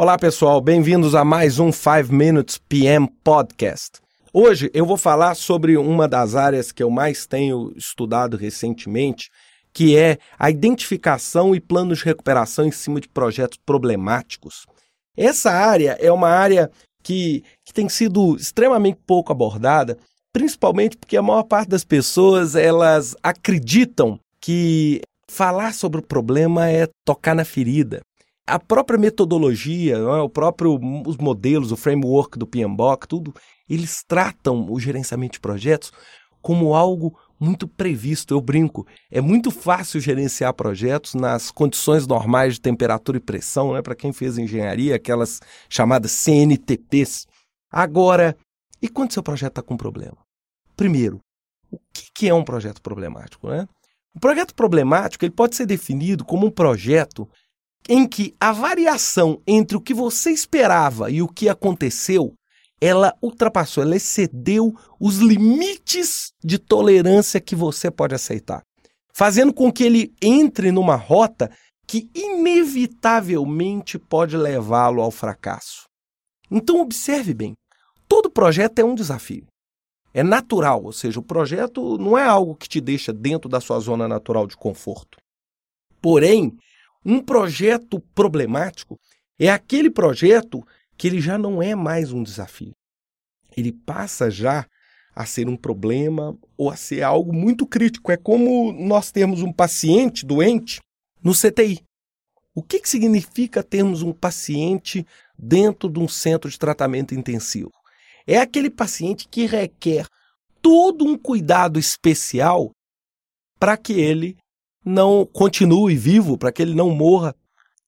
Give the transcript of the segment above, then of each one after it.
Olá pessoal, bem-vindos a mais um 5 Minutes PM Podcast. Hoje eu vou falar sobre uma das áreas que eu mais tenho estudado recentemente, que é a identificação e planos de recuperação em cima de projetos problemáticos. Essa área é uma área que, que tem sido extremamente pouco abordada, principalmente porque a maior parte das pessoas elas acreditam que falar sobre o problema é tocar na ferida a própria metodologia, é? o próprio os modelos, o framework do PMBOK, tudo, eles tratam o gerenciamento de projetos como algo muito previsto. Eu brinco, é muito fácil gerenciar projetos nas condições normais de temperatura e pressão, né? Para quem fez engenharia, aquelas chamadas CNTPs. Agora, e quando seu projeto está com problema? Primeiro, o que é um projeto problemático, né? O projeto problemático ele pode ser definido como um projeto em que a variação entre o que você esperava e o que aconteceu, ela ultrapassou, ela excedeu os limites de tolerância que você pode aceitar, fazendo com que ele entre numa rota que inevitavelmente pode levá-lo ao fracasso. Então observe bem, todo projeto é um desafio. É natural, ou seja, o projeto não é algo que te deixa dentro da sua zona natural de conforto. Porém, um projeto problemático é aquele projeto que ele já não é mais um desafio. Ele passa já a ser um problema ou a ser algo muito crítico. É como nós termos um paciente doente no CTI. O que, que significa termos um paciente dentro de um centro de tratamento intensivo? É aquele paciente que requer todo um cuidado especial para que ele não continue vivo, para que ele não morra.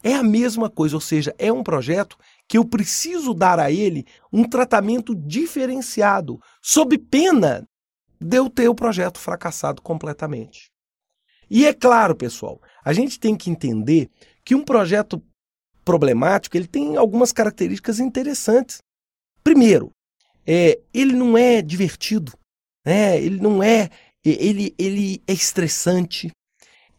É a mesma coisa, ou seja, é um projeto que eu preciso dar a ele um tratamento diferenciado, sob pena de eu ter o projeto fracassado completamente. E é claro, pessoal, a gente tem que entender que um projeto problemático ele tem algumas características interessantes. Primeiro, é, ele não é divertido, né? ele não é, ele, ele é estressante,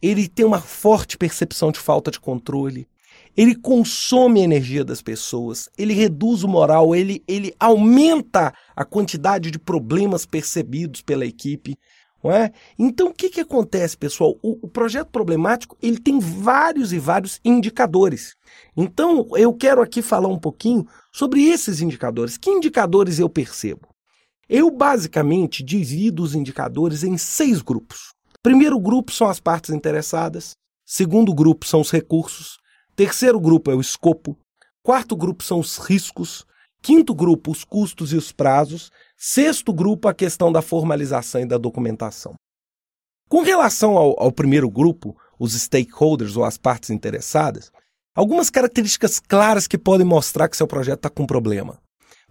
ele tem uma forte percepção de falta de controle, ele consome a energia das pessoas, ele reduz o moral, ele, ele aumenta a quantidade de problemas percebidos pela equipe. Não é? Então, o que, que acontece, pessoal? O, o projeto problemático ele tem vários e vários indicadores. Então, eu quero aqui falar um pouquinho sobre esses indicadores. Que indicadores eu percebo? Eu basicamente divido os indicadores em seis grupos. Primeiro grupo são as partes interessadas, segundo grupo são os recursos, terceiro grupo é o escopo, quarto grupo são os riscos, quinto grupo os custos e os prazos, sexto grupo a questão da formalização e da documentação. Com relação ao, ao primeiro grupo, os stakeholders ou as partes interessadas, algumas características claras que podem mostrar que seu projeto está com problema.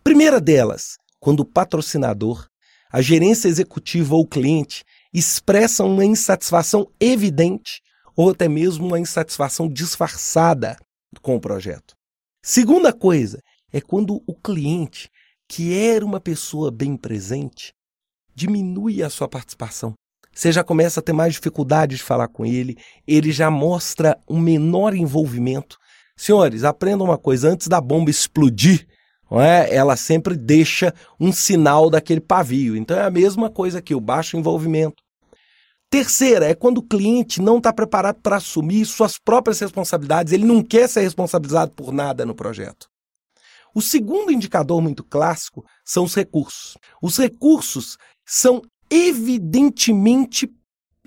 Primeira delas, quando o patrocinador, a gerência executiva ou o cliente expressam uma insatisfação evidente ou até mesmo uma insatisfação disfarçada com o projeto. Segunda coisa é quando o cliente, que era uma pessoa bem presente, diminui a sua participação. Você já começa a ter mais dificuldade de falar com ele, ele já mostra um menor envolvimento. Senhores, aprendam uma coisa: antes da bomba explodir, é? ela sempre deixa um sinal daquele pavio. Então é a mesma coisa aqui, o baixo envolvimento. Terceira é quando o cliente não está preparado para assumir suas próprias responsabilidades, ele não quer ser responsabilizado por nada no projeto. O segundo indicador muito clássico são os recursos. Os recursos são evidentemente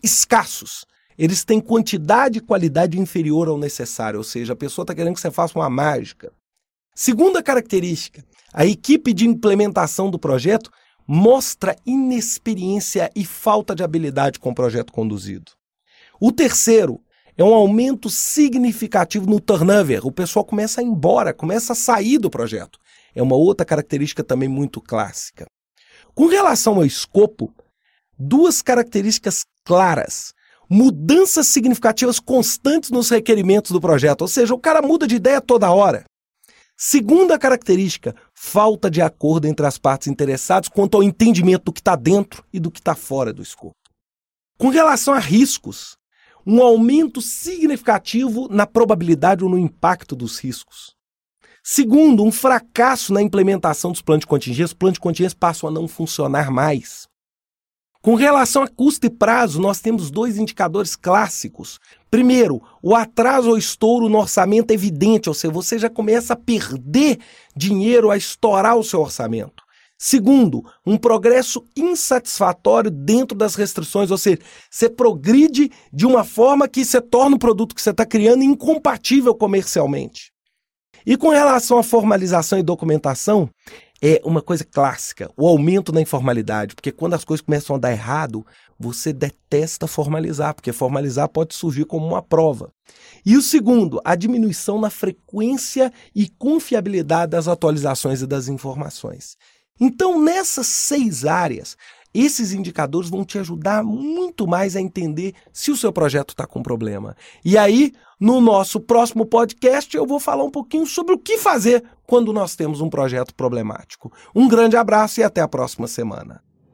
escassos. Eles têm quantidade e qualidade inferior ao necessário, ou seja, a pessoa está querendo que você faça uma mágica. Segunda característica, a equipe de implementação do projeto mostra inexperiência e falta de habilidade com o projeto conduzido. O terceiro é um aumento significativo no turnover. O pessoal começa a ir embora, começa a sair do projeto. É uma outra característica também muito clássica. Com relação ao escopo, duas características claras. Mudanças significativas constantes nos requerimentos do projeto, ou seja, o cara muda de ideia toda hora. Segunda característica, falta de acordo entre as partes interessadas quanto ao entendimento do que está dentro e do que está fora do escopo. Com relação a riscos, um aumento significativo na probabilidade ou no impacto dos riscos. Segundo, um fracasso na implementação dos planos de contingência, os planos de contingência passam a não funcionar mais. Com relação a custo e prazo, nós temos dois indicadores clássicos. Primeiro, o atraso ou estouro no orçamento é evidente, ou seja, você já começa a perder dinheiro a estourar o seu orçamento. Segundo, um progresso insatisfatório dentro das restrições, ou seja, você progride de uma forma que você torna o produto que você está criando incompatível comercialmente. E com relação à formalização e documentação, é uma coisa clássica, o aumento na informalidade, porque quando as coisas começam a dar errado, você detesta formalizar, porque formalizar pode surgir como uma prova. E o segundo, a diminuição na frequência e confiabilidade das atualizações e das informações. Então, nessas seis áreas, esses indicadores vão te ajudar muito mais a entender se o seu projeto está com problema. E aí, no nosso próximo podcast, eu vou falar um pouquinho sobre o que fazer quando nós temos um projeto problemático. Um grande abraço e até a próxima semana.